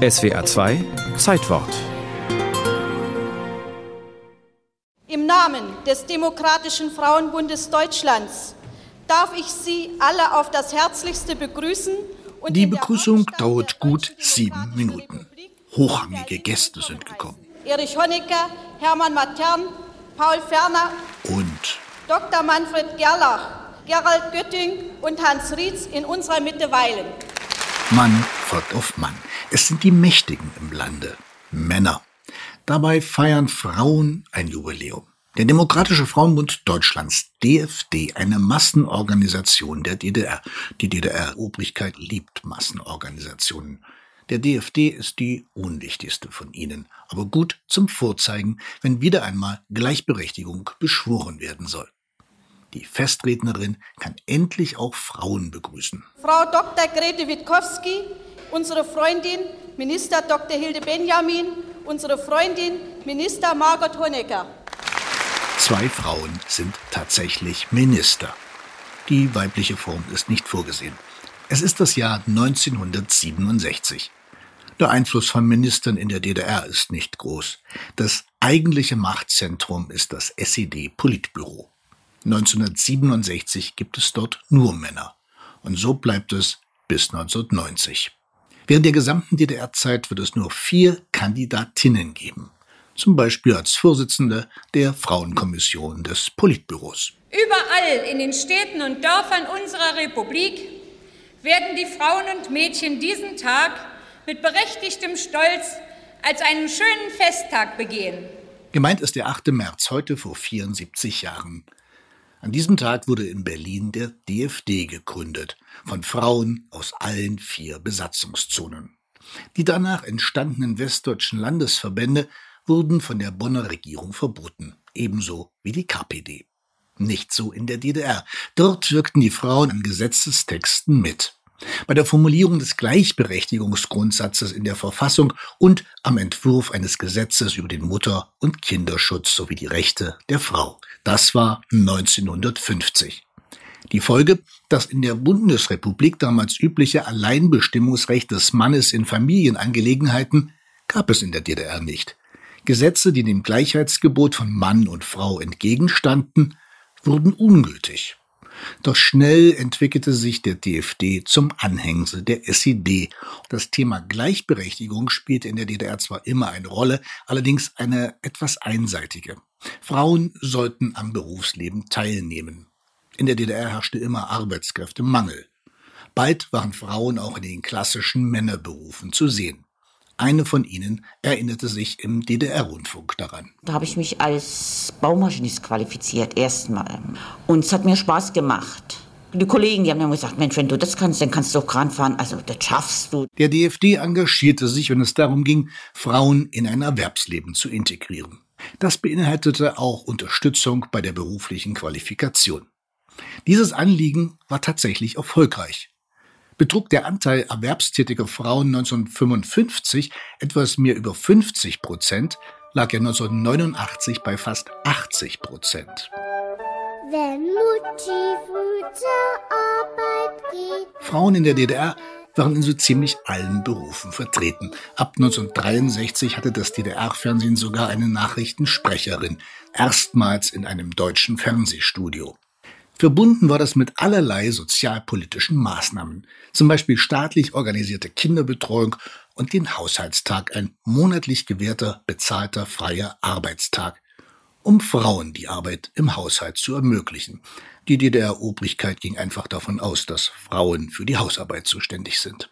SWR 2 Zeitwort. Im Namen des Demokratischen Frauenbundes Deutschlands darf ich Sie alle auf das Herzlichste begrüßen. Und Die Begrüßung dauert gut sieben Minuten. Hochrangige Gäste sind gekommen. Erich Honecker, Hermann Matern, Paul Ferner und Dr. Manfred Gerlach, Gerald Götting und Hans Rietz in unserer Mitte weilen. Mann folgt auf Mann. Es sind die Mächtigen im Lande, Männer. Dabei feiern Frauen ein Jubiläum. Der Demokratische Frauenbund Deutschlands, DFD, eine Massenorganisation der DDR. Die DDR-Obrigkeit liebt Massenorganisationen. Der DFD ist die unwichtigste von ihnen, aber gut zum Vorzeigen, wenn wieder einmal Gleichberechtigung beschworen werden soll. Die Festrednerin kann endlich auch Frauen begrüßen. Frau Dr. Grete Witkowski, unsere Freundin Minister Dr. Hilde Benjamin, unsere Freundin Minister Margot Honecker. Zwei Frauen sind tatsächlich Minister. Die weibliche Form ist nicht vorgesehen. Es ist das Jahr 1967. Der Einfluss von Ministern in der DDR ist nicht groß. Das eigentliche Machtzentrum ist das SED-Politbüro. 1967 gibt es dort nur Männer. Und so bleibt es bis 1990. Während der gesamten DDR-Zeit wird es nur vier Kandidatinnen geben. Zum Beispiel als Vorsitzende der Frauenkommission des Politbüros. Überall in den Städten und Dörfern unserer Republik werden die Frauen und Mädchen diesen Tag mit berechtigtem Stolz als einen schönen Festtag begehen. Gemeint ist der 8. März, heute vor 74 Jahren. An diesem Tag wurde in Berlin der DFD gegründet, von Frauen aus allen vier Besatzungszonen. Die danach entstandenen westdeutschen Landesverbände wurden von der Bonner Regierung verboten, ebenso wie die KPD. Nicht so in der DDR. Dort wirkten die Frauen an Gesetzestexten mit. Bei der Formulierung des Gleichberechtigungsgrundsatzes in der Verfassung und am Entwurf eines Gesetzes über den Mutter- und Kinderschutz sowie die Rechte der Frau. Das war 1950. Die Folge, das in der Bundesrepublik damals übliche Alleinbestimmungsrecht des Mannes in Familienangelegenheiten gab es in der DDR nicht. Gesetze, die dem Gleichheitsgebot von Mann und Frau entgegenstanden, wurden ungültig. Doch schnell entwickelte sich der DFD zum Anhängsel der SED. Das Thema Gleichberechtigung spielte in der DDR zwar immer eine Rolle, allerdings eine etwas einseitige. Frauen sollten am Berufsleben teilnehmen. In der DDR herrschte immer Arbeitskräftemangel. Bald waren Frauen auch in den klassischen Männerberufen zu sehen. Eine von ihnen erinnerte sich im DDR-Rundfunk daran. Da habe ich mich als Baumaschinist qualifiziert, erstmal. Und es hat mir Spaß gemacht. Die Kollegen, die haben mir gesagt, Mensch, wenn du das kannst, dann kannst du auch Kran fahren. Also das schaffst du. Der DFD engagierte sich, wenn es darum ging, Frauen in ein Erwerbsleben zu integrieren. Das beinhaltete auch Unterstützung bei der beruflichen Qualifikation. Dieses Anliegen war tatsächlich erfolgreich betrug der Anteil erwerbstätiger Frauen 1955 etwas mehr über 50 Prozent, lag er 1989 bei fast 80 Prozent. Wenn Mutti früh zur Arbeit geht. Frauen in der DDR waren in so ziemlich allen Berufen vertreten. Ab 1963 hatte das DDR-Fernsehen sogar eine Nachrichtensprecherin, erstmals in einem deutschen Fernsehstudio. Verbunden war das mit allerlei sozialpolitischen Maßnahmen, zum Beispiel staatlich organisierte Kinderbetreuung und den Haushaltstag, ein monatlich gewährter bezahlter freier Arbeitstag, um Frauen die Arbeit im Haushalt zu ermöglichen. Die DDR-Obrigkeit ging einfach davon aus, dass Frauen für die Hausarbeit zuständig sind.